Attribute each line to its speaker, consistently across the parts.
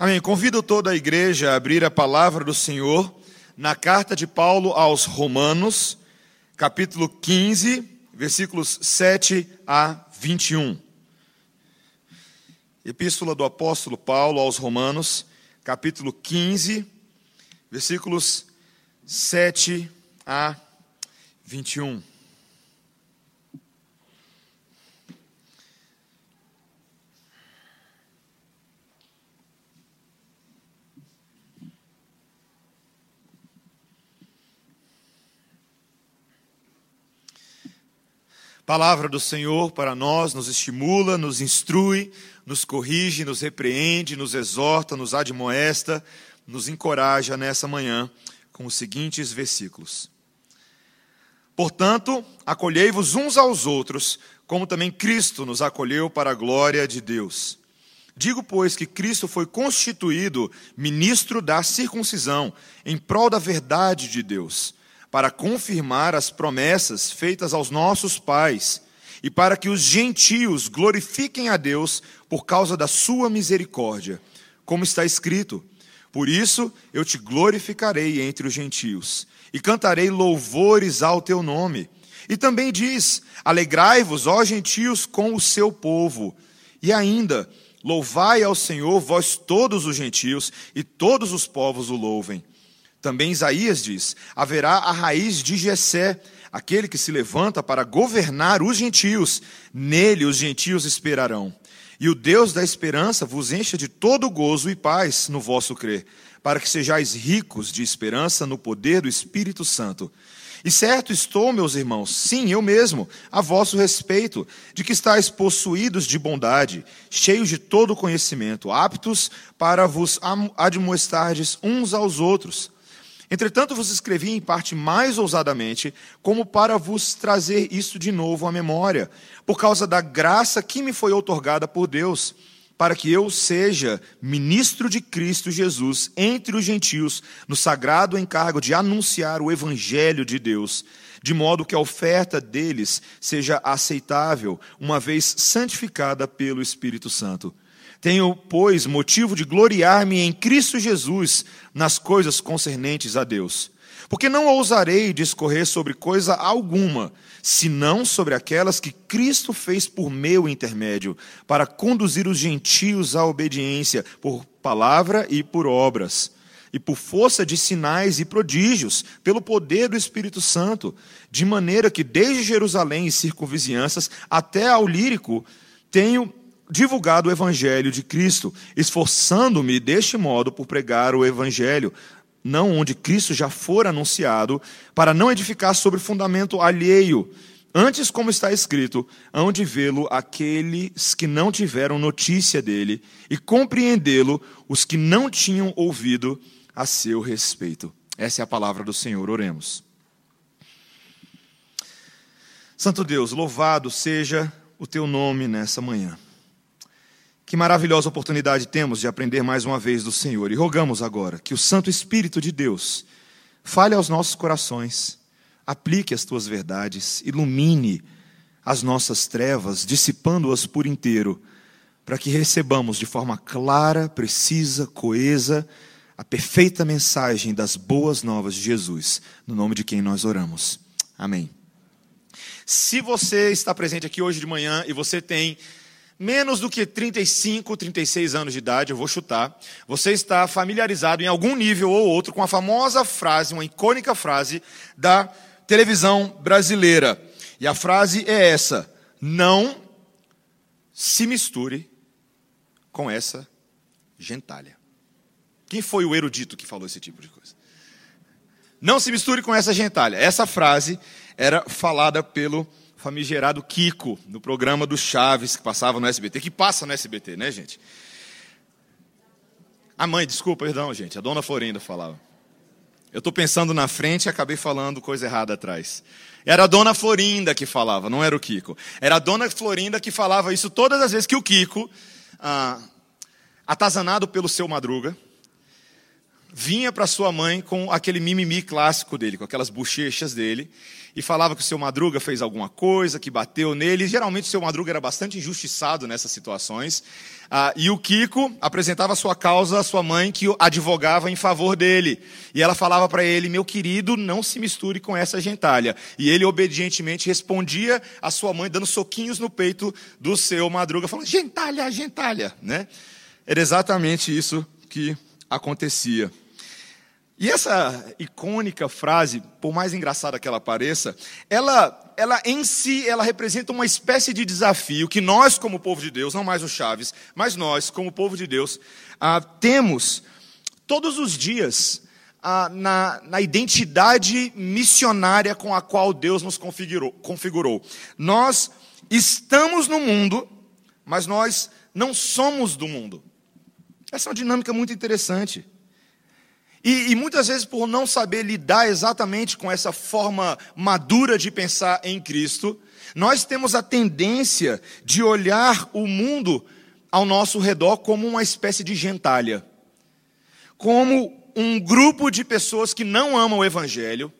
Speaker 1: Amém. Convido toda a igreja a abrir a palavra do Senhor na carta de Paulo aos Romanos, capítulo 15, versículos 7 a 21. Epístola do apóstolo Paulo aos Romanos, capítulo 15, versículos 7 a 21. Palavra do Senhor para nós nos estimula, nos instrui, nos corrige, nos repreende, nos exorta, nos admoesta, nos encoraja nessa manhã com os seguintes versículos. Portanto, acolhei-vos uns aos outros, como também Cristo nos acolheu para a glória de Deus. Digo, pois, que Cristo foi constituído ministro da circuncisão, em prol da verdade de Deus para confirmar as promessas feitas aos nossos pais e para que os gentios glorifiquem a Deus por causa da sua misericórdia, como está escrito: Por isso eu te glorificarei entre os gentios e cantarei louvores ao teu nome. E também diz: Alegrai-vos, ó gentios, com o seu povo. E ainda, louvai ao Senhor, vós todos os gentios, e todos os povos o louvem. Também Isaías diz: haverá a raiz de Jessé, aquele que se levanta para governar os gentios. Nele os gentios esperarão. E o Deus da esperança vos encha de todo gozo e paz no vosso crer, para que sejais ricos de esperança no poder do Espírito Santo. E certo estou, meus irmãos, sim, eu mesmo, a vosso respeito, de que estáis possuídos de bondade, cheios de todo conhecimento, aptos para vos admoestardes uns aos outros. Entretanto, vos escrevi em parte mais ousadamente, como para vos trazer isso de novo à memória, por causa da graça que me foi outorgada por Deus, para que eu seja ministro de Cristo Jesus entre os gentios, no sagrado encargo de anunciar o evangelho de Deus, de modo que a oferta deles seja aceitável, uma vez santificada pelo Espírito Santo. Tenho, pois, motivo de gloriar-me em Cristo Jesus nas coisas concernentes a Deus. Porque não ousarei discorrer sobre coisa alguma, senão sobre aquelas que Cristo fez por meu intermédio, para conduzir os gentios à obediência, por palavra e por obras, e por força de sinais e prodígios, pelo poder do Espírito Santo, de maneira que desde Jerusalém e circunvizinhanças até ao Lírico tenho divulgado o evangelho de Cristo, esforçando-me deste modo por pregar o evangelho, não onde Cristo já for anunciado, para não edificar sobre fundamento alheio. Antes, como está escrito, hão de vê-lo aqueles que não tiveram notícia dele, e compreendê-lo os que não tinham ouvido a seu respeito. Essa é a palavra do Senhor, oremos. Santo Deus, louvado seja o teu nome nessa manhã. Que maravilhosa oportunidade temos de aprender mais uma vez do Senhor. E rogamos agora que o Santo Espírito de Deus fale aos nossos corações, aplique as tuas verdades, ilumine as nossas trevas, dissipando-as por inteiro, para que recebamos de forma clara, precisa, coesa, a perfeita mensagem das boas novas de Jesus, no nome de quem nós oramos. Amém. Se você está presente aqui hoje de manhã e você tem menos do que 35, 36 anos de idade, eu vou chutar, você está familiarizado em algum nível ou outro com a famosa frase, uma icônica frase da televisão brasileira. E a frase é essa: não se misture com essa gentalha. Quem foi o erudito que falou esse tipo de coisa? Não se misture com essa gentalha. Essa frase era falada pelo famigerado Kiko, no programa do Chaves, que passava no SBT, que passa no SBT, né, gente? A mãe, desculpa, perdão, gente, a dona Florinda falava. Eu estou pensando na frente e acabei falando coisa errada atrás. Era a dona Florinda que falava, não era o Kiko. Era a dona Florinda que falava isso todas as vezes que o Kiko, ah, atazanado pelo seu Madruga, vinha para sua mãe com aquele mimimi clássico dele, com aquelas bochechas dele, e falava que o seu Madruga fez alguma coisa, que bateu nele. E, geralmente o seu Madruga era bastante injustiçado nessas situações. Ah, e o Kiko apresentava sua causa à sua mãe, que advogava em favor dele. E ela falava para ele: Meu querido, não se misture com essa gentalha. E ele obedientemente respondia à sua mãe, dando soquinhos no peito do seu Madruga, falando: Gentalha, gentalha. Né? Era exatamente isso que acontecia. E essa icônica frase, por mais engraçada que ela pareça, ela, ela em si, ela representa uma espécie de desafio que nós, como povo de Deus, não mais o Chaves, mas nós, como povo de Deus, ah, temos todos os dias ah, na, na identidade missionária com a qual Deus nos configurou, configurou. Nós estamos no mundo, mas nós não somos do mundo. Essa é uma dinâmica muito interessante. E, e, muitas vezes, por não saber lidar exatamente com essa forma madura de pensar em Cristo, nós temos a tendência de olhar o mundo ao nosso redor como uma espécie de gentalha, como um grupo de pessoas que não amam o Evangelho,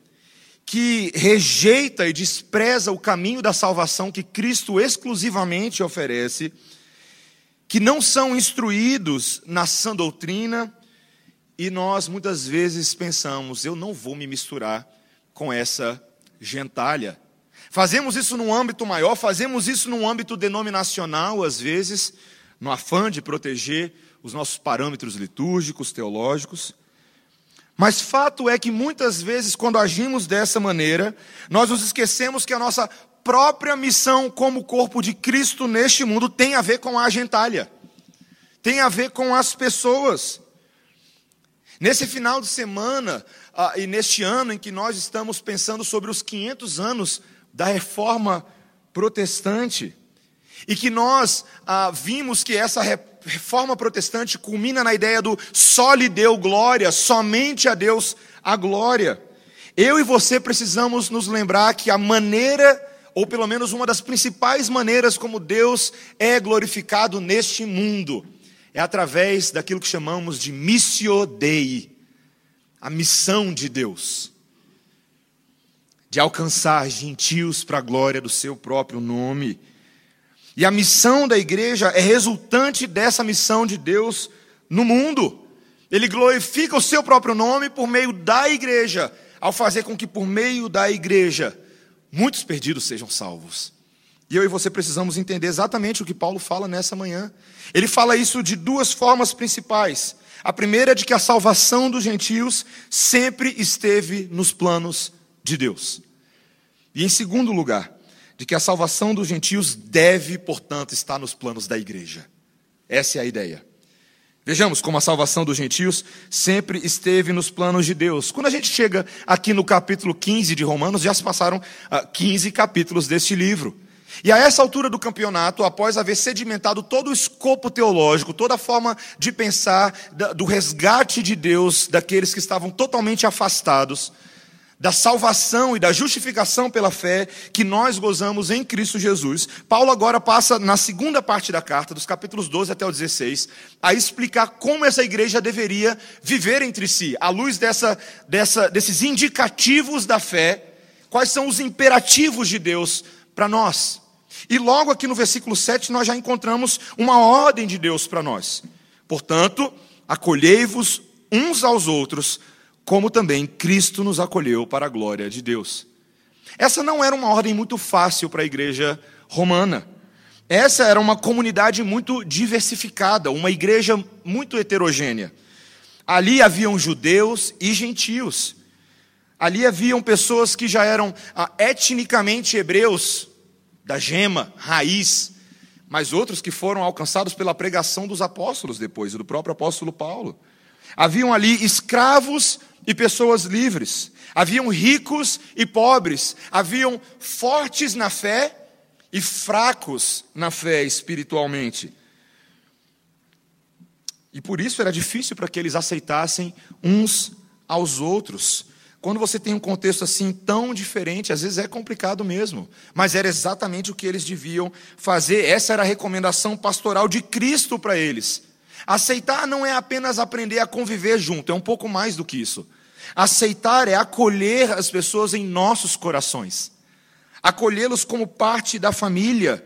Speaker 1: que rejeita e despreza o caminho da salvação que Cristo exclusivamente oferece, que não são instruídos na sã doutrina, e nós muitas vezes pensamos, eu não vou me misturar com essa gentalha. Fazemos isso num âmbito maior, fazemos isso num âmbito denominacional, às vezes, no afã de proteger os nossos parâmetros litúrgicos, teológicos. Mas fato é que muitas vezes, quando agimos dessa maneira, nós nos esquecemos que a nossa própria missão como corpo de Cristo neste mundo tem a ver com a gentalha, tem a ver com as pessoas. Nesse final de semana ah, e neste ano em que nós estamos pensando sobre os 500 anos da reforma protestante, e que nós ah, vimos que essa reforma protestante culmina na ideia do só lhe deu glória, somente a Deus a glória. Eu e você precisamos nos lembrar que a maneira, ou pelo menos uma das principais maneiras como Deus é glorificado neste mundo, é através daquilo que chamamos de missio dei, a missão de Deus, de alcançar gentios para a glória do seu próprio nome. E a missão da igreja é resultante dessa missão de Deus no mundo. Ele glorifica o seu próprio nome por meio da igreja, ao fazer com que por meio da igreja muitos perdidos sejam salvos. E eu e você precisamos entender exatamente o que Paulo fala nessa manhã. Ele fala isso de duas formas principais. A primeira é de que a salvação dos gentios sempre esteve nos planos de Deus. E em segundo lugar, de que a salvação dos gentios deve, portanto, estar nos planos da igreja. Essa é a ideia. Vejamos como a salvação dos gentios sempre esteve nos planos de Deus. Quando a gente chega aqui no capítulo 15 de Romanos, já se passaram 15 ah, capítulos deste livro. E a essa altura do campeonato, após haver sedimentado todo o escopo teológico, toda a forma de pensar do resgate de Deus daqueles que estavam totalmente afastados, da salvação e da justificação pela fé que nós gozamos em Cristo Jesus, Paulo agora passa na segunda parte da carta, dos capítulos 12 até o 16, a explicar como essa igreja deveria viver entre si, à luz dessa, dessa, desses indicativos da fé, quais são os imperativos de Deus para nós. E logo aqui no versículo 7 nós já encontramos uma ordem de Deus para nós. Portanto, acolhei-vos uns aos outros, como também Cristo nos acolheu para a glória de Deus. Essa não era uma ordem muito fácil para a igreja romana. Essa era uma comunidade muito diversificada, uma igreja muito heterogênea. Ali haviam judeus e gentios. Ali haviam pessoas que já eram ah, etnicamente hebreus, da gema, raiz, mas outros que foram alcançados pela pregação dos apóstolos depois, do próprio apóstolo Paulo. Haviam ali escravos e pessoas livres, haviam ricos e pobres, haviam fortes na fé e fracos na fé espiritualmente. E por isso era difícil para que eles aceitassem uns aos outros. Quando você tem um contexto assim tão diferente, às vezes é complicado mesmo. Mas era exatamente o que eles deviam fazer. Essa era a recomendação pastoral de Cristo para eles. Aceitar não é apenas aprender a conviver junto, é um pouco mais do que isso. Aceitar é acolher as pessoas em nossos corações, acolhê-los como parte da família,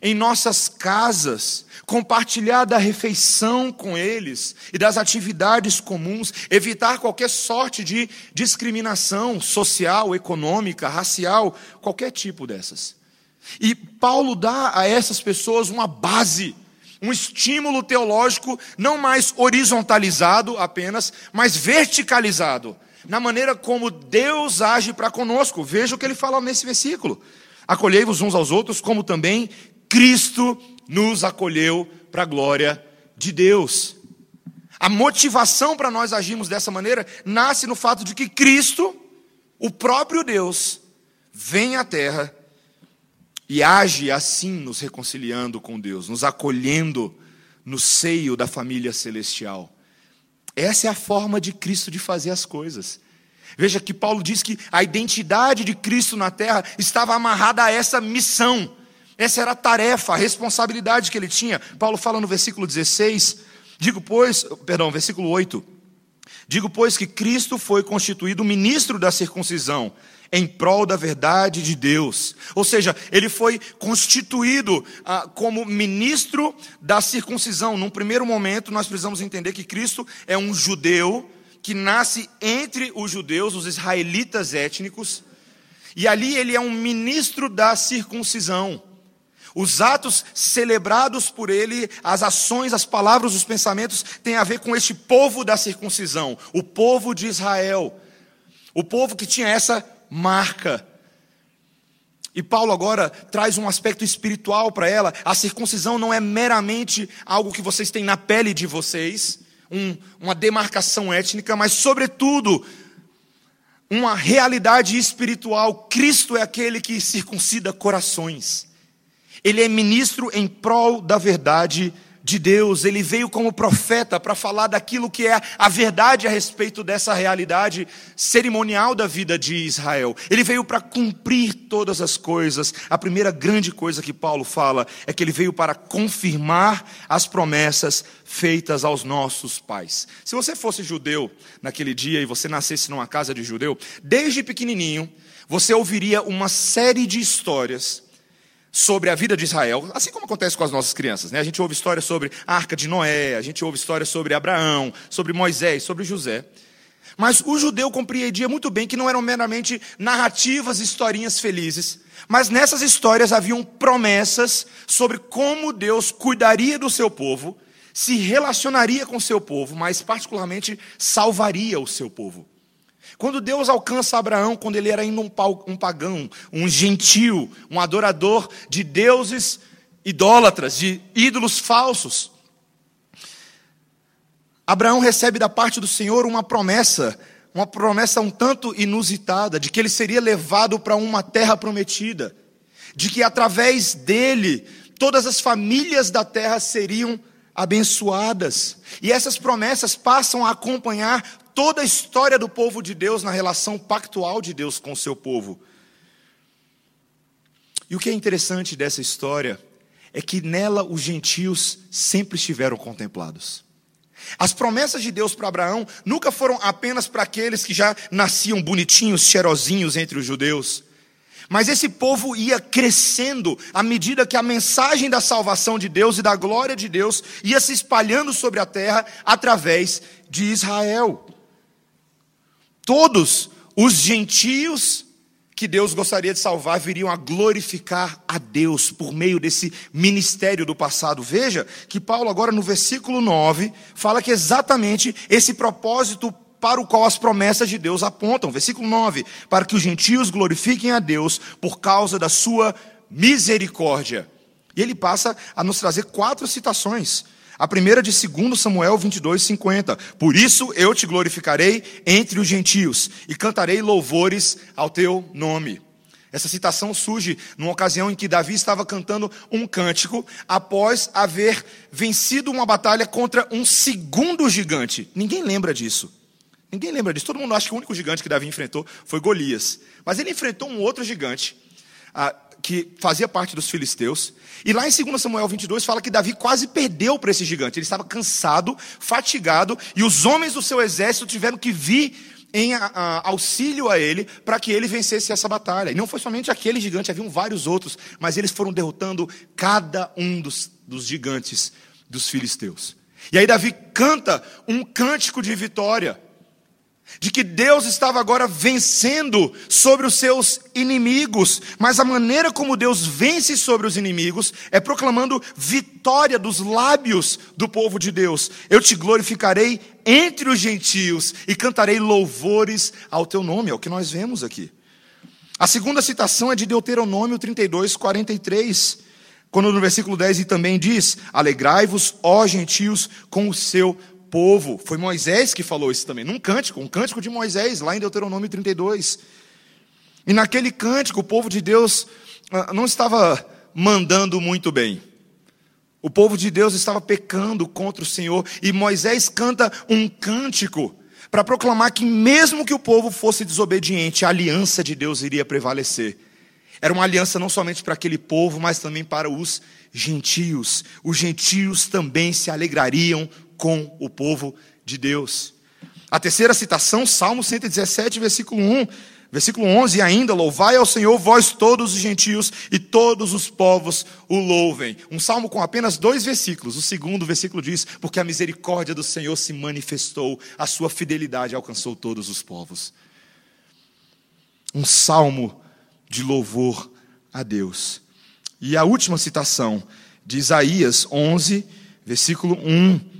Speaker 1: em nossas casas, compartilhar da refeição com eles e das atividades comuns, evitar qualquer sorte de discriminação social, econômica, racial, qualquer tipo dessas. E Paulo dá a essas pessoas uma base, um estímulo teológico não mais horizontalizado apenas, mas verticalizado, na maneira como Deus age para conosco. Veja o que ele fala nesse versículo. Acolhei-vos uns aos outros, como também Cristo nos acolheu para a glória de Deus. A motivação para nós agirmos dessa maneira nasce no fato de que Cristo, o próprio Deus, vem à terra e age assim, nos reconciliando com Deus, nos acolhendo no seio da família celestial. Essa é a forma de Cristo de fazer as coisas. Veja que Paulo diz que a identidade de Cristo na terra estava amarrada a essa missão essa era a tarefa, a responsabilidade que ele tinha. Paulo fala no versículo 16, digo pois, perdão, versículo 8. Digo pois que Cristo foi constituído ministro da circuncisão em prol da verdade de Deus. Ou seja, ele foi constituído ah, como ministro da circuncisão. Num primeiro momento, nós precisamos entender que Cristo é um judeu que nasce entre os judeus, os israelitas étnicos, e ali ele é um ministro da circuncisão. Os atos celebrados por ele, as ações, as palavras, os pensamentos, têm a ver com este povo da circuncisão, o povo de Israel, o povo que tinha essa marca. E Paulo agora traz um aspecto espiritual para ela. A circuncisão não é meramente algo que vocês têm na pele de vocês, um, uma demarcação étnica, mas, sobretudo, uma realidade espiritual. Cristo é aquele que circuncida corações. Ele é ministro em prol da verdade de Deus, ele veio como profeta para falar daquilo que é a verdade a respeito dessa realidade cerimonial da vida de Israel. Ele veio para cumprir todas as coisas. A primeira grande coisa que Paulo fala é que ele veio para confirmar as promessas feitas aos nossos pais. Se você fosse judeu naquele dia e você nascesse numa casa de judeu, desde pequenininho, você ouviria uma série de histórias sobre a vida de Israel, assim como acontece com as nossas crianças. Né? A gente ouve histórias sobre a arca de Noé, a gente ouve histórias sobre Abraão, sobre Moisés, sobre José. Mas o judeu compreendia muito bem que não eram meramente narrativas, historinhas felizes, mas nessas histórias haviam promessas sobre como Deus cuidaria do seu povo, se relacionaria com o seu povo, mas particularmente salvaria o seu povo. Quando Deus alcança Abraão, quando ele era ainda um pagão, um gentil, um adorador de deuses idólatras, de ídolos falsos, Abraão recebe da parte do Senhor uma promessa, uma promessa um tanto inusitada, de que ele seria levado para uma terra prometida, de que através dele todas as famílias da terra seriam abençoadas. E essas promessas passam a acompanhar toda a história do povo de Deus na relação pactual de Deus com o seu povo. E o que é interessante dessa história é que nela os gentios sempre estiveram contemplados. As promessas de Deus para Abraão nunca foram apenas para aqueles que já nasciam bonitinhos, cheirosinhos entre os judeus. Mas esse povo ia crescendo à medida que a mensagem da salvação de Deus e da glória de Deus ia se espalhando sobre a terra através de Israel. Todos os gentios que Deus gostaria de salvar viriam a glorificar a Deus por meio desse ministério do passado. Veja que Paulo, agora no versículo 9, fala que exatamente esse propósito para o qual as promessas de Deus apontam. Versículo 9: para que os gentios glorifiquem a Deus por causa da sua misericórdia. E ele passa a nos trazer quatro citações a primeira de 2 Samuel 22, 50. Por isso eu te glorificarei entre os gentios e cantarei louvores ao teu nome. Essa citação surge numa ocasião em que Davi estava cantando um cântico após haver vencido uma batalha contra um segundo gigante. Ninguém lembra disso. Ninguém lembra disso. Todo mundo acha que o único gigante que Davi enfrentou foi Golias. Mas ele enfrentou um outro gigante ah, que fazia parte dos filisteus. E lá em 2 Samuel 22 fala que Davi quase perdeu para esse gigante. Ele estava cansado, fatigado, e os homens do seu exército tiveram que vir em a, a, auxílio a ele para que ele vencesse essa batalha. E não foi somente aquele gigante, haviam vários outros, mas eles foram derrotando cada um dos, dos gigantes dos filisteus. E aí Davi canta um cântico de vitória de que Deus estava agora vencendo sobre os seus inimigos, mas a maneira como Deus vence sobre os inimigos é proclamando vitória dos lábios do povo de Deus. Eu te glorificarei entre os gentios e cantarei louvores ao teu nome, é o que nós vemos aqui. A segunda citação é de Deuteronômio 32, 43, quando no versículo 10 e também diz: Alegrai-vos, ó gentios, com o seu povo. Foi Moisés que falou isso também, num cântico, um cântico de Moisés, lá em Deuteronômio 32. E naquele cântico, o povo de Deus ah, não estava mandando muito bem. O povo de Deus estava pecando contra o Senhor, e Moisés canta um cântico para proclamar que, mesmo que o povo fosse desobediente, a aliança de Deus iria prevalecer. Era uma aliança não somente para aquele povo, mas também para os gentios. Os gentios também se alegrariam com o povo de Deus. A terceira citação, Salmo 117, versículo 1, versículo 11, e ainda, louvai ao Senhor vós todos os gentios e todos os povos o louvem. Um salmo com apenas dois versículos. O segundo versículo diz, porque a misericórdia do Senhor se manifestou, a sua fidelidade alcançou todos os povos. Um salmo de louvor a Deus. E a última citação de Isaías 11, versículo 1,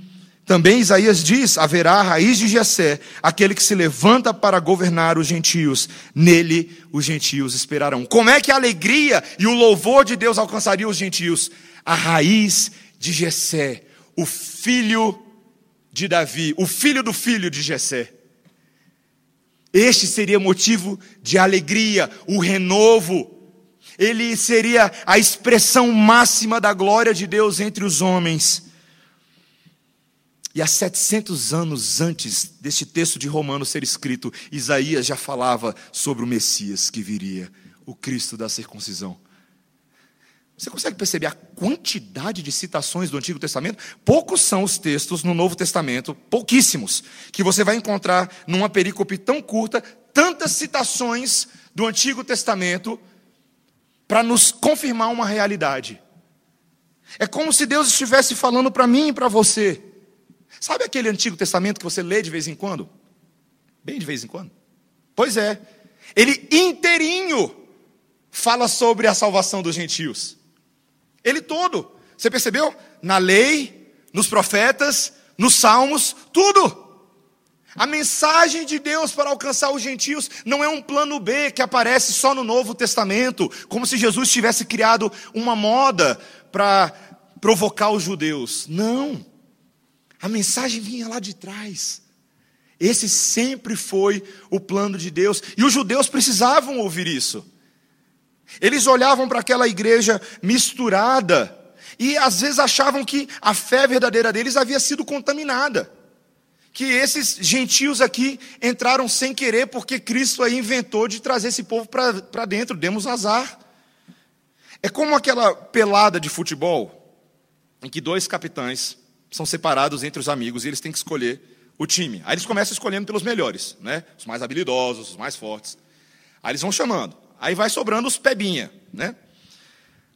Speaker 1: também Isaías diz: haverá a raiz de Jessé, aquele que se levanta para governar os gentios. Nele os gentios esperarão. Como é que a alegria e o louvor de Deus alcançariam os gentios? A raiz de Jessé, o filho de Davi, o filho do filho de Jessé. Este seria motivo de alegria, o renovo. Ele seria a expressão máxima da glória de Deus entre os homens. E há 700 anos antes deste texto de Romanos ser escrito, Isaías já falava sobre o Messias que viria, o Cristo da circuncisão. Você consegue perceber a quantidade de citações do Antigo Testamento? Poucos são os textos no Novo Testamento, pouquíssimos, que você vai encontrar numa perícope tão curta, tantas citações do Antigo Testamento para nos confirmar uma realidade. É como se Deus estivesse falando para mim e para você. Sabe aquele Antigo Testamento que você lê de vez em quando? Bem de vez em quando. Pois é. Ele inteirinho fala sobre a salvação dos gentios. Ele todo. Você percebeu? Na lei, nos profetas, nos salmos, tudo. A mensagem de Deus para alcançar os gentios não é um plano B que aparece só no Novo Testamento, como se Jesus tivesse criado uma moda para provocar os judeus. Não. A mensagem vinha lá de trás. Esse sempre foi o plano de Deus. E os judeus precisavam ouvir isso. Eles olhavam para aquela igreja misturada e às vezes achavam que a fé verdadeira deles havia sido contaminada. Que esses gentios aqui entraram sem querer porque Cristo aí inventou de trazer esse povo para dentro, demos azar. É como aquela pelada de futebol em que dois capitães são separados entre os amigos e eles têm que escolher o time. Aí eles começam escolhendo pelos melhores, né? Os mais habilidosos, os mais fortes. Aí eles vão chamando. Aí vai sobrando os pebinha, né?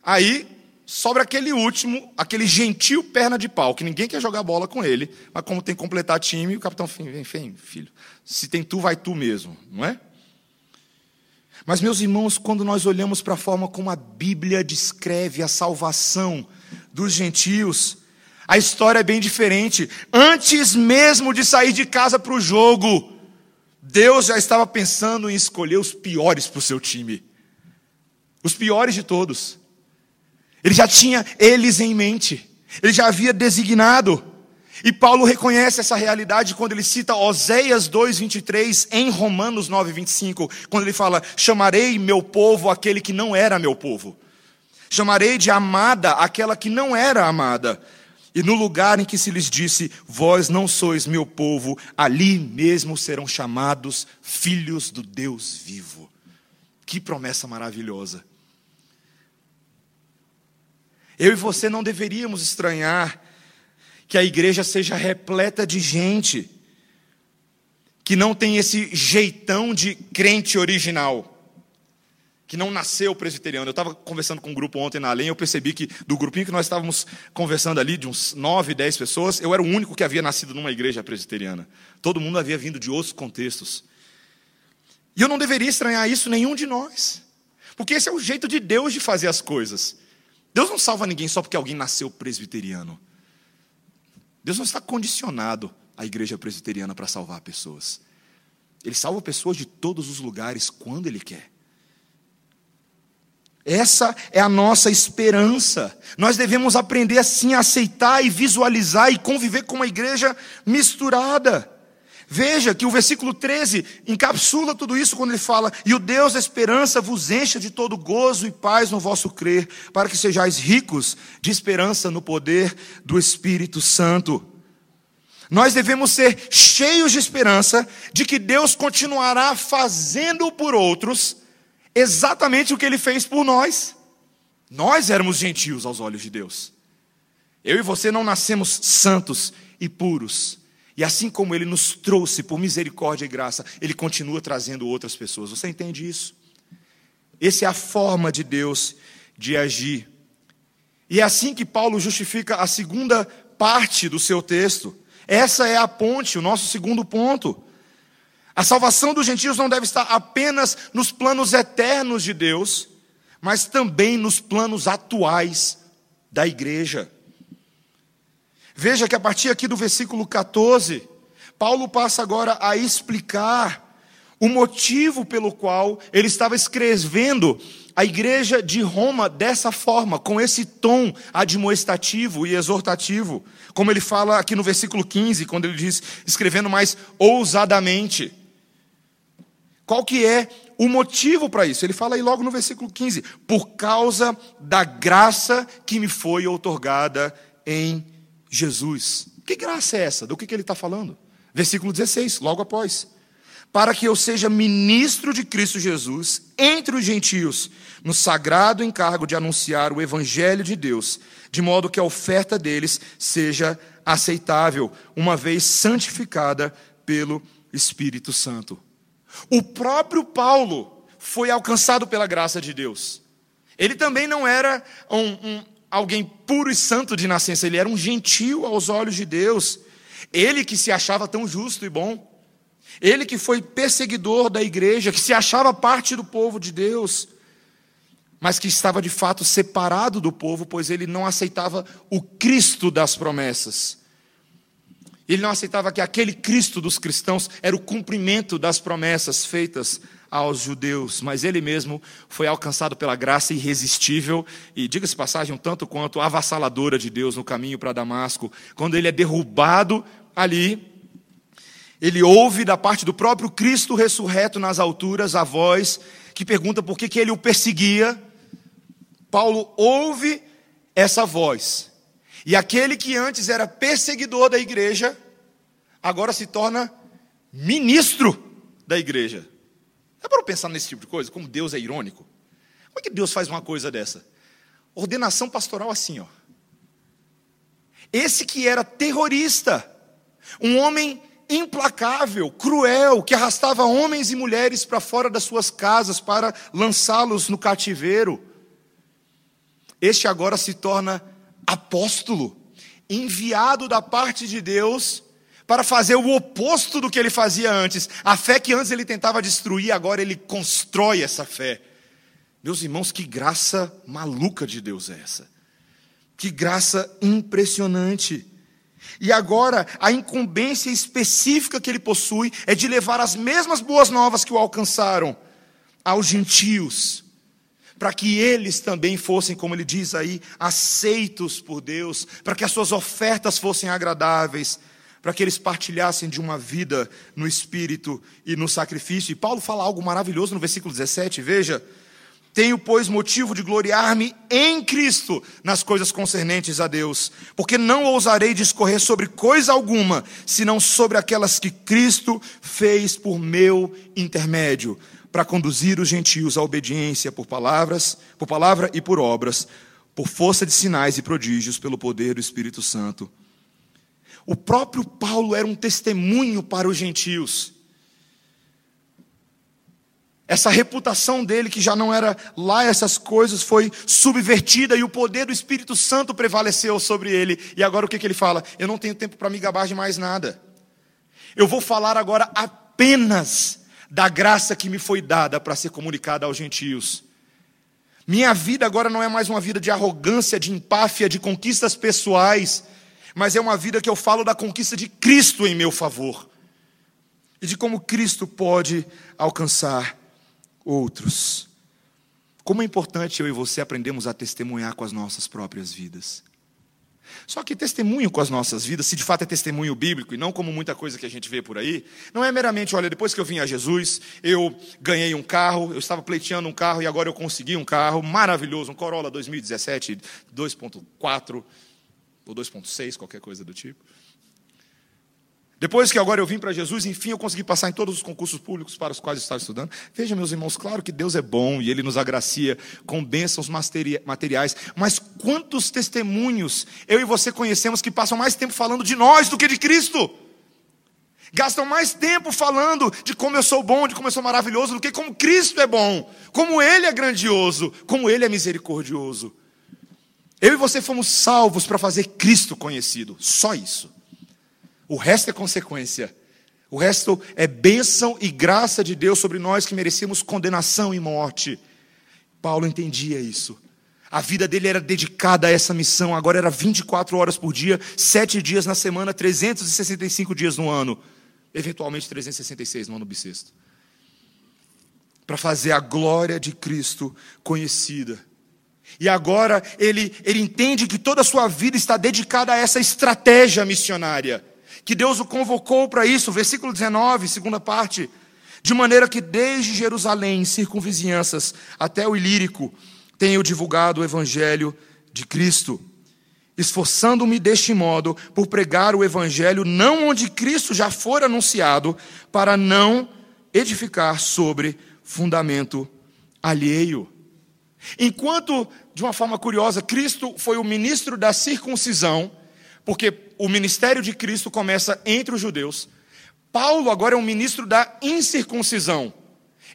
Speaker 1: Aí sobra aquele último, aquele gentil perna de pau, que ninguém quer jogar bola com ele, mas como tem que completar time, o capitão vem, vem, filho. Se tem tu, vai tu mesmo, não é? Mas, meus irmãos, quando nós olhamos para a forma como a Bíblia descreve a salvação dos gentios, a história é bem diferente. Antes mesmo de sair de casa para o jogo, Deus já estava pensando em escolher os piores para o seu time. Os piores de todos. Ele já tinha eles em mente. Ele já havia designado. E Paulo reconhece essa realidade quando ele cita Oséias 2:23 em Romanos 9:25, quando ele fala: "Chamarei meu povo aquele que não era meu povo. Chamarei de amada aquela que não era amada. E no lugar em que se lhes disse, vós não sois meu povo, ali mesmo serão chamados filhos do Deus vivo. Que promessa maravilhosa. Eu e você não deveríamos estranhar que a igreja seja repleta de gente que não tem esse jeitão de crente original que não nasceu presbiteriano. Eu estava conversando com um grupo ontem na lenha, eu percebi que do grupinho que nós estávamos conversando ali, de uns nove, dez pessoas, eu era o único que havia nascido numa igreja presbiteriana. Todo mundo havia vindo de outros contextos. E eu não deveria estranhar isso nenhum de nós. Porque esse é o jeito de Deus de fazer as coisas. Deus não salva ninguém só porque alguém nasceu presbiteriano. Deus não está condicionado à igreja presbiteriana para salvar pessoas. Ele salva pessoas de todos os lugares quando Ele quer. Essa é a nossa esperança. Nós devemos aprender assim a aceitar e visualizar e conviver com uma igreja misturada. Veja que o versículo 13 encapsula tudo isso quando ele fala: E o Deus da esperança vos encha de todo gozo e paz no vosso crer, para que sejais ricos de esperança no poder do Espírito Santo. Nós devemos ser cheios de esperança de que Deus continuará fazendo por outros exatamente o que ele fez por nós. Nós éramos gentios aos olhos de Deus. Eu e você não nascemos santos e puros. E assim como ele nos trouxe por misericórdia e graça, ele continua trazendo outras pessoas. Você entende isso? Essa é a forma de Deus de agir. E é assim que Paulo justifica a segunda parte do seu texto. Essa é a ponte, o nosso segundo ponto. A salvação dos gentios não deve estar apenas nos planos eternos de Deus, mas também nos planos atuais da igreja. Veja que a partir aqui do versículo 14, Paulo passa agora a explicar o motivo pelo qual ele estava escrevendo a igreja de Roma dessa forma, com esse tom admoestativo e exortativo, como ele fala aqui no versículo 15, quando ele diz, escrevendo mais ousadamente. Qual que é o motivo para isso? Ele fala aí logo no versículo 15: por causa da graça que me foi outorgada em Jesus. Que graça é essa? Do que, que ele está falando? Versículo 16, logo após. Para que eu seja ministro de Cristo Jesus entre os gentios, no sagrado encargo de anunciar o Evangelho de Deus, de modo que a oferta deles seja aceitável, uma vez santificada pelo Espírito Santo. O próprio Paulo foi alcançado pela graça de Deus. Ele também não era um, um, alguém puro e santo de nascença, ele era um gentil aos olhos de Deus. Ele que se achava tão justo e bom. Ele que foi perseguidor da igreja, que se achava parte do povo de Deus, mas que estava de fato separado do povo, pois ele não aceitava o Cristo das promessas. Ele não aceitava que aquele Cristo dos cristãos era o cumprimento das promessas feitas aos judeus, mas ele mesmo foi alcançado pela graça irresistível e, diga-se passagem, um tanto quanto avassaladora de Deus no caminho para Damasco. Quando ele é derrubado ali, ele ouve da parte do próprio Cristo ressurreto nas alturas a voz que pergunta por que, que ele o perseguia. Paulo ouve essa voz. E aquele que antes era perseguidor da igreja, agora se torna ministro da igreja. É para pensar nesse tipo de coisa? Como Deus é irônico? Como é que Deus faz uma coisa dessa? Ordenação pastoral assim, ó. Esse que era terrorista, um homem implacável, cruel, que arrastava homens e mulheres para fora das suas casas para lançá-los no cativeiro. Este agora se torna apóstolo, enviado da parte de Deus para fazer o oposto do que ele fazia antes. A fé que antes ele tentava destruir, agora ele constrói essa fé. Meus irmãos, que graça maluca de Deus é essa? Que graça impressionante. E agora, a incumbência específica que ele possui é de levar as mesmas boas novas que o alcançaram aos gentios, para que eles também fossem, como ele diz aí, aceitos por Deus, para que as suas ofertas fossem agradáveis, para que eles partilhassem de uma vida no espírito e no sacrifício. E Paulo fala algo maravilhoso no versículo 17, veja: Tenho, pois, motivo de gloriar-me em Cristo nas coisas concernentes a Deus, porque não ousarei discorrer sobre coisa alguma, senão sobre aquelas que Cristo fez por meu intermédio, para conduzir os gentios à obediência por palavras, por palavra e por obras, por força de sinais e prodígios, pelo poder do Espírito Santo. O próprio Paulo era um testemunho para os gentios. Essa reputação dele, que já não era lá essas coisas, foi subvertida e o poder do Espírito Santo prevaleceu sobre ele. E agora o que, que ele fala? Eu não tenho tempo para me gabar de mais nada. Eu vou falar agora apenas da graça que me foi dada para ser comunicada aos gentios. Minha vida agora não é mais uma vida de arrogância, de empáfia, de conquistas pessoais, mas é uma vida que eu falo da conquista de Cristo em meu favor e de como Cristo pode alcançar outros. Como é importante eu e você aprendemos a testemunhar com as nossas próprias vidas. Só que testemunho com as nossas vidas, se de fato é testemunho bíblico e não como muita coisa que a gente vê por aí, não é meramente, olha, depois que eu vim a Jesus, eu ganhei um carro, eu estava pleiteando um carro e agora eu consegui um carro maravilhoso, um Corolla 2017 2.4 ou 2.6, qualquer coisa do tipo. Depois que agora eu vim para Jesus, enfim, eu consegui passar em todos os concursos públicos para os quais estava estudando. Veja, meus irmãos, claro que Deus é bom e Ele nos agracia com bênçãos materiais, mas quantos testemunhos eu e você conhecemos que passam mais tempo falando de nós do que de Cristo? Gastam mais tempo falando de como eu sou bom, de como eu sou maravilhoso, do que como Cristo é bom, como Ele é grandioso, como Ele é misericordioso. Eu e você fomos salvos para fazer Cristo conhecido, só isso. O resto é consequência. O resto é bênção e graça de Deus sobre nós que merecemos condenação e morte. Paulo entendia isso. A vida dele era dedicada a essa missão, agora era 24 horas por dia, 7 dias na semana, 365 dias no ano, eventualmente 366 no ano bissexto. Para fazer a glória de Cristo conhecida. E agora ele, ele entende que toda a sua vida está dedicada a essa estratégia missionária que Deus o convocou para isso, versículo 19, segunda parte, de maneira que desde Jerusalém, circunvizinhanças, até o Ilírico, tenho divulgado o evangelho de Cristo, esforçando-me deste modo por pregar o evangelho não onde Cristo já for anunciado, para não edificar sobre fundamento alheio. Enquanto, de uma forma curiosa, Cristo foi o ministro da circuncisão, porque o ministério de Cristo começa entre os judeus. Paulo agora é um ministro da incircuncisão.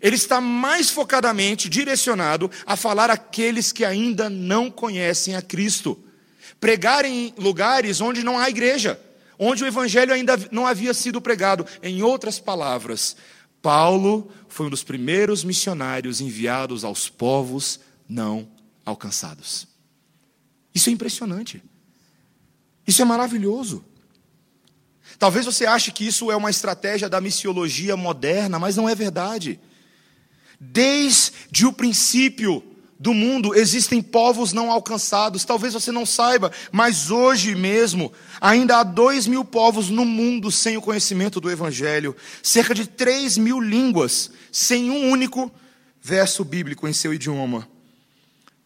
Speaker 1: Ele está mais focadamente direcionado a falar àqueles que ainda não conhecem a Cristo. Pregar em lugares onde não há igreja, onde o evangelho ainda não havia sido pregado. Em outras palavras, Paulo foi um dos primeiros missionários enviados aos povos não alcançados. Isso é impressionante. Isso é maravilhoso. Talvez você ache que isso é uma estratégia da missiologia moderna, mas não é verdade. Desde o princípio do mundo existem povos não alcançados. Talvez você não saiba, mas hoje mesmo ainda há dois mil povos no mundo sem o conhecimento do Evangelho. Cerca de três mil línguas sem um único verso bíblico em seu idioma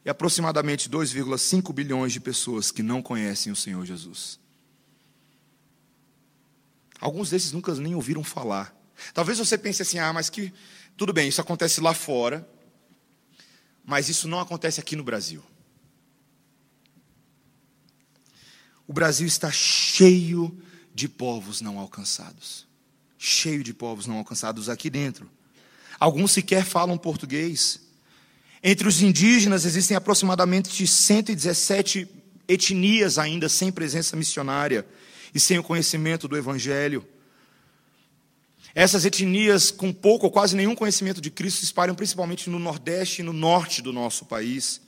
Speaker 1: e aproximadamente 2,5 bilhões de pessoas que não conhecem o Senhor Jesus. Alguns desses nunca nem ouviram falar. Talvez você pense assim: ah, mas que tudo bem, isso acontece lá fora, mas isso não acontece aqui no Brasil. O Brasil está cheio de povos não alcançados. Cheio de povos não alcançados aqui dentro. Alguns sequer falam português. Entre os indígenas existem aproximadamente 117 etnias ainda sem presença missionária e sem o conhecimento do Evangelho. Essas etnias, com pouco ou quase nenhum conhecimento de Cristo, se espalham principalmente no Nordeste e no Norte do nosso país.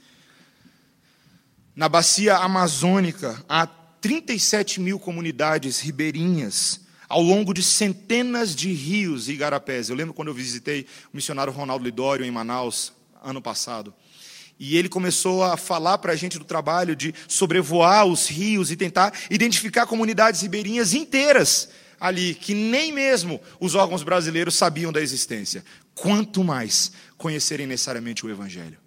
Speaker 1: Na bacia amazônica, há 37 mil comunidades ribeirinhas ao longo de centenas de rios e igarapés. Eu lembro quando eu visitei o missionário Ronaldo Lidório em Manaus, ano passado. E ele começou a falar para a gente do trabalho de sobrevoar os rios e tentar identificar comunidades ribeirinhas inteiras ali, que nem mesmo os órgãos brasileiros sabiam da existência. Quanto mais conhecerem necessariamente o Evangelho.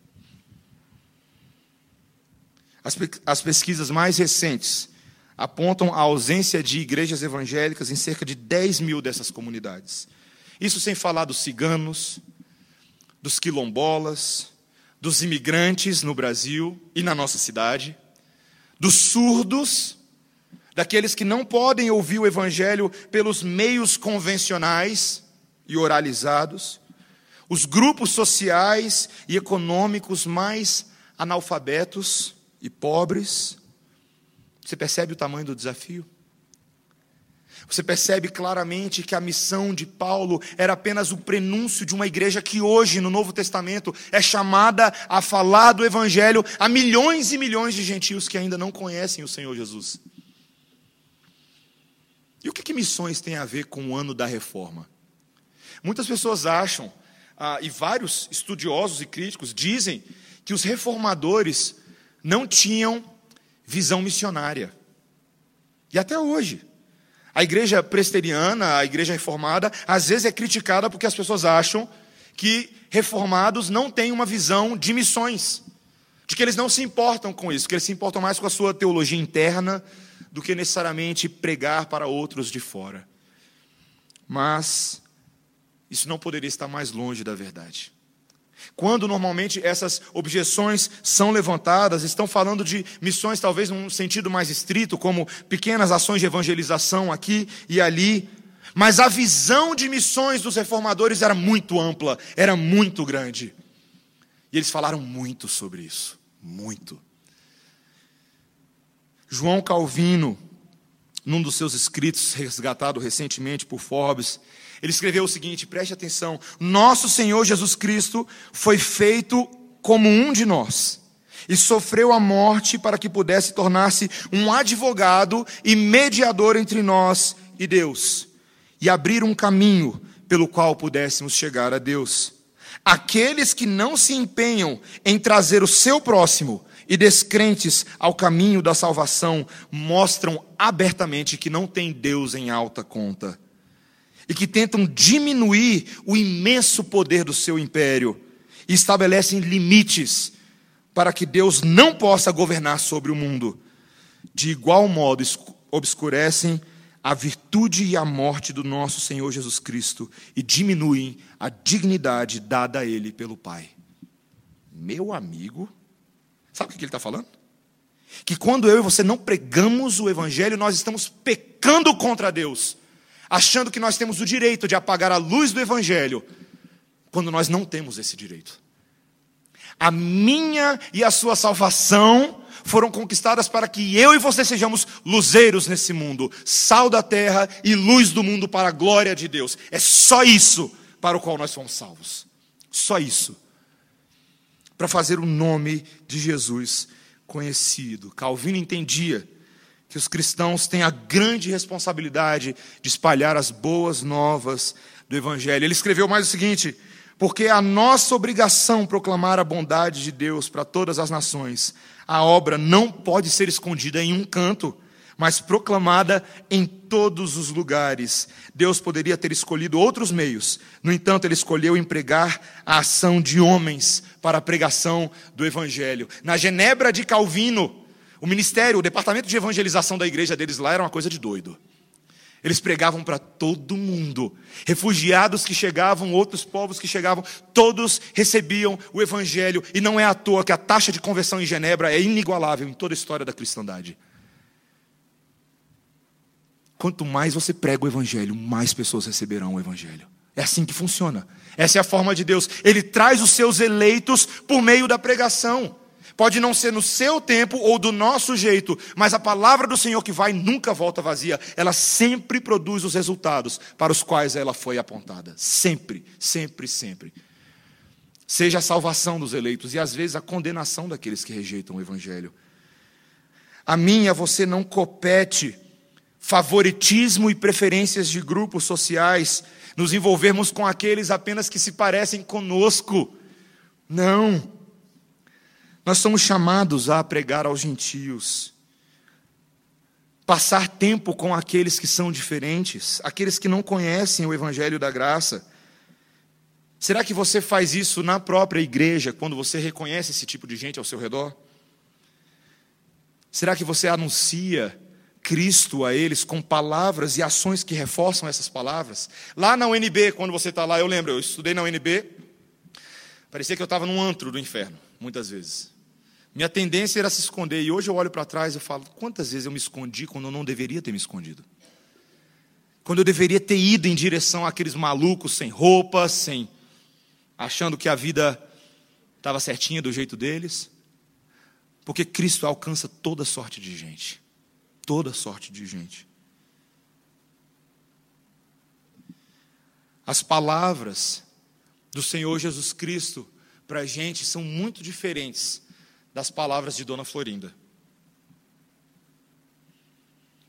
Speaker 1: As, as pesquisas mais recentes apontam a ausência de igrejas evangélicas em cerca de 10 mil dessas comunidades. Isso sem falar dos ciganos, dos quilombolas, dos imigrantes no Brasil e na nossa cidade, dos surdos, daqueles que não podem ouvir o Evangelho pelos meios convencionais e oralizados, os grupos sociais e econômicos mais analfabetos e pobres. Você percebe o tamanho do desafio? Você percebe claramente que a missão de Paulo era apenas o prenúncio de uma igreja que hoje, no Novo Testamento, é chamada a falar do Evangelho a milhões e milhões de gentios que ainda não conhecem o Senhor Jesus. E o que, que missões tem a ver com o ano da reforma? Muitas pessoas acham, ah, e vários estudiosos e críticos dizem, que os reformadores não tinham visão missionária. E até hoje. A igreja presteriana, a igreja reformada, às vezes é criticada porque as pessoas acham que reformados não têm uma visão de missões, de que eles não se importam com isso, que eles se importam mais com a sua teologia interna do que necessariamente pregar para outros de fora. Mas isso não poderia estar mais longe da verdade. Quando normalmente essas objeções são levantadas, estão falando de missões, talvez num sentido mais estrito, como pequenas ações de evangelização aqui e ali. Mas a visão de missões dos reformadores era muito ampla, era muito grande. E eles falaram muito sobre isso, muito. João Calvino, num dos seus escritos, resgatado recentemente por Forbes, ele escreveu o seguinte: preste atenção. Nosso Senhor Jesus Cristo foi feito como um de nós e sofreu a morte para que pudesse tornar-se um advogado e mediador entre nós e Deus e abrir um caminho pelo qual pudéssemos chegar a Deus. Aqueles que não se empenham em trazer o seu próximo e descrentes ao caminho da salvação mostram abertamente que não tem Deus em alta conta e que tentam diminuir o imenso poder do seu império e estabelecem limites para que Deus não possa governar sobre o mundo. De igual modo, obscurecem a virtude e a morte do nosso Senhor Jesus Cristo e diminuem a dignidade dada a Ele pelo Pai. Meu amigo, sabe o que ele está falando? Que quando eu e você não pregamos o Evangelho, nós estamos pecando contra Deus achando que nós temos o direito de apagar a luz do Evangelho, quando nós não temos esse direito. A minha e a sua salvação foram conquistadas para que eu e você sejamos luzeiros nesse mundo, sal da terra e luz do mundo para a glória de Deus. É só isso para o qual nós fomos salvos. Só isso. Para fazer o nome de Jesus conhecido. Calvino entendia que os cristãos têm a grande responsabilidade de espalhar as boas novas do Evangelho. Ele escreveu mais o seguinte: porque é a nossa obrigação proclamar a bondade de Deus para todas as nações. A obra não pode ser escondida em um canto, mas proclamada em todos os lugares. Deus poderia ter escolhido outros meios, no entanto, ele escolheu empregar a ação de homens para a pregação do Evangelho. Na Genebra de Calvino, o ministério, o departamento de evangelização da igreja deles lá era uma coisa de doido. Eles pregavam para todo mundo. Refugiados que chegavam, outros povos que chegavam, todos recebiam o evangelho. E não é à toa que a taxa de conversão em Genebra é inigualável em toda a história da cristandade. Quanto mais você prega o evangelho, mais pessoas receberão o evangelho. É assim que funciona. Essa é a forma de Deus. Ele traz os seus eleitos por meio da pregação. Pode não ser no seu tempo ou do nosso jeito, mas a palavra do Senhor que vai nunca volta vazia. Ela sempre produz os resultados para os quais ela foi apontada. Sempre, sempre, sempre. Seja a salvação dos eleitos e às vezes a condenação daqueles que rejeitam o Evangelho. A mim e a você não compete favoritismo e preferências de grupos sociais, nos envolvermos com aqueles apenas que se parecem conosco. Não. Nós somos chamados a pregar aos gentios, passar tempo com aqueles que são diferentes, aqueles que não conhecem o Evangelho da graça. Será que você faz isso na própria igreja, quando você reconhece esse tipo de gente ao seu redor? Será que você anuncia Cristo a eles com palavras e ações que reforçam essas palavras? Lá na UNB, quando você está lá, eu lembro, eu estudei na UNB, parecia que eu estava num antro do inferno muitas vezes. Minha tendência era se esconder, e hoje eu olho para trás e falo: quantas vezes eu me escondi quando eu não deveria ter me escondido? Quando eu deveria ter ido em direção àqueles malucos sem roupa, sem achando que a vida estava certinha do jeito deles. Porque Cristo alcança toda sorte de gente. Toda sorte de gente. As palavras do Senhor Jesus Cristo para a gente são muito diferentes das palavras de Dona Florinda.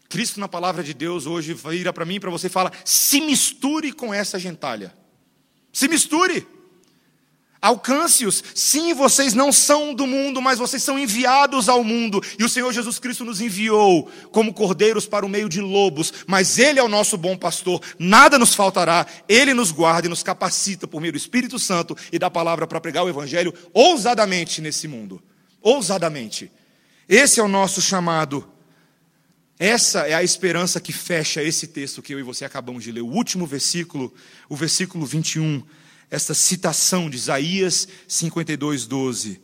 Speaker 1: Cristo, na palavra de Deus, hoje vira para mim e para você e fala: se misture com essa gentalha. Se misture. Alcance-os. Sim, vocês não são do mundo, mas vocês são enviados ao mundo. E o Senhor Jesus Cristo nos enviou como cordeiros para o meio de lobos. Mas Ele é o nosso bom pastor. Nada nos faltará. Ele nos guarda e nos capacita por meio do Espírito Santo e da palavra para pregar o Evangelho ousadamente nesse mundo. Ousadamente. Esse é o nosso chamado. Essa é a esperança que fecha esse texto que eu e você acabamos de ler. O último versículo, o versículo 21 esta citação de Isaías 52, 12.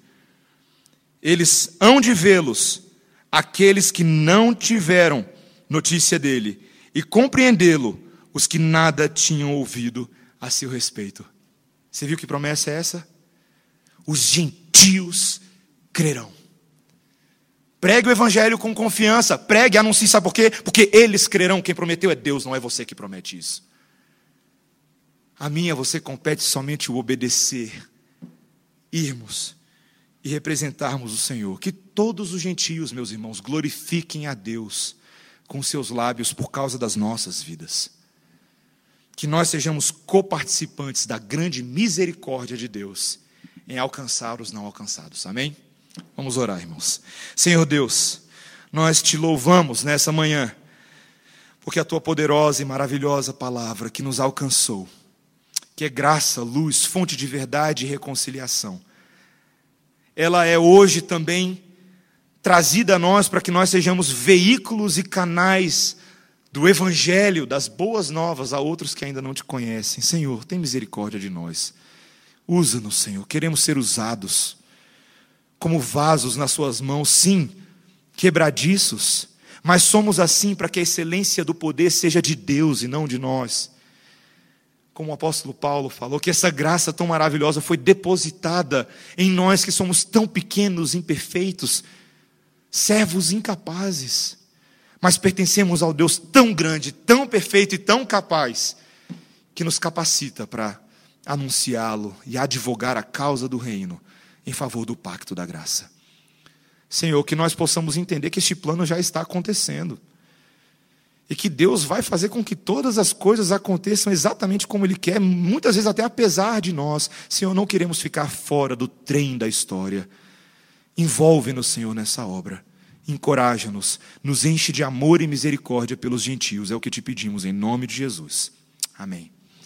Speaker 1: Eles hão de vê-los, aqueles que não tiveram notícia dele, e compreendê-lo, os que nada tinham ouvido a seu respeito. Você viu que promessa é essa? Os gentios crerão. Pregue o evangelho com confiança, pregue, anuncie, sabe por quê? Porque eles crerão. Quem prometeu é Deus, não é você que promete isso. A mim a você compete somente o obedecer, irmos e representarmos o Senhor. Que todos os gentios, meus irmãos, glorifiquem a Deus com seus lábios por causa das nossas vidas. Que nós sejamos coparticipantes da grande misericórdia de Deus em alcançar os não alcançados. Amém? Vamos orar, irmãos. Senhor Deus, nós te louvamos nessa manhã, porque a tua poderosa e maravilhosa palavra que nos alcançou que é graça, luz, fonte de verdade e reconciliação. Ela é hoje também trazida a nós para que nós sejamos veículos e canais do Evangelho, das boas novas a outros que ainda não te conhecem. Senhor, tem misericórdia de nós. Usa-nos, Senhor. Queremos ser usados como vasos nas Suas mãos, sim, quebradiços, mas somos assim para que a excelência do poder seja de Deus e não de nós. Como o apóstolo Paulo falou, que essa graça tão maravilhosa foi depositada em nós que somos tão pequenos, imperfeitos, servos incapazes, mas pertencemos ao Deus tão grande, tão perfeito e tão capaz, que nos capacita para anunciá-lo e advogar a causa do reino em favor do pacto da graça. Senhor, que nós possamos entender que este plano já está acontecendo e que Deus vai fazer com que todas as coisas aconteçam exatamente como Ele quer, muitas vezes até apesar de nós. Senhor, não queremos ficar fora do trem da história. Envolve-nos, Senhor, nessa obra. Encoraja-nos, nos enche de amor e misericórdia pelos gentios. É o que te pedimos em nome de Jesus. Amém.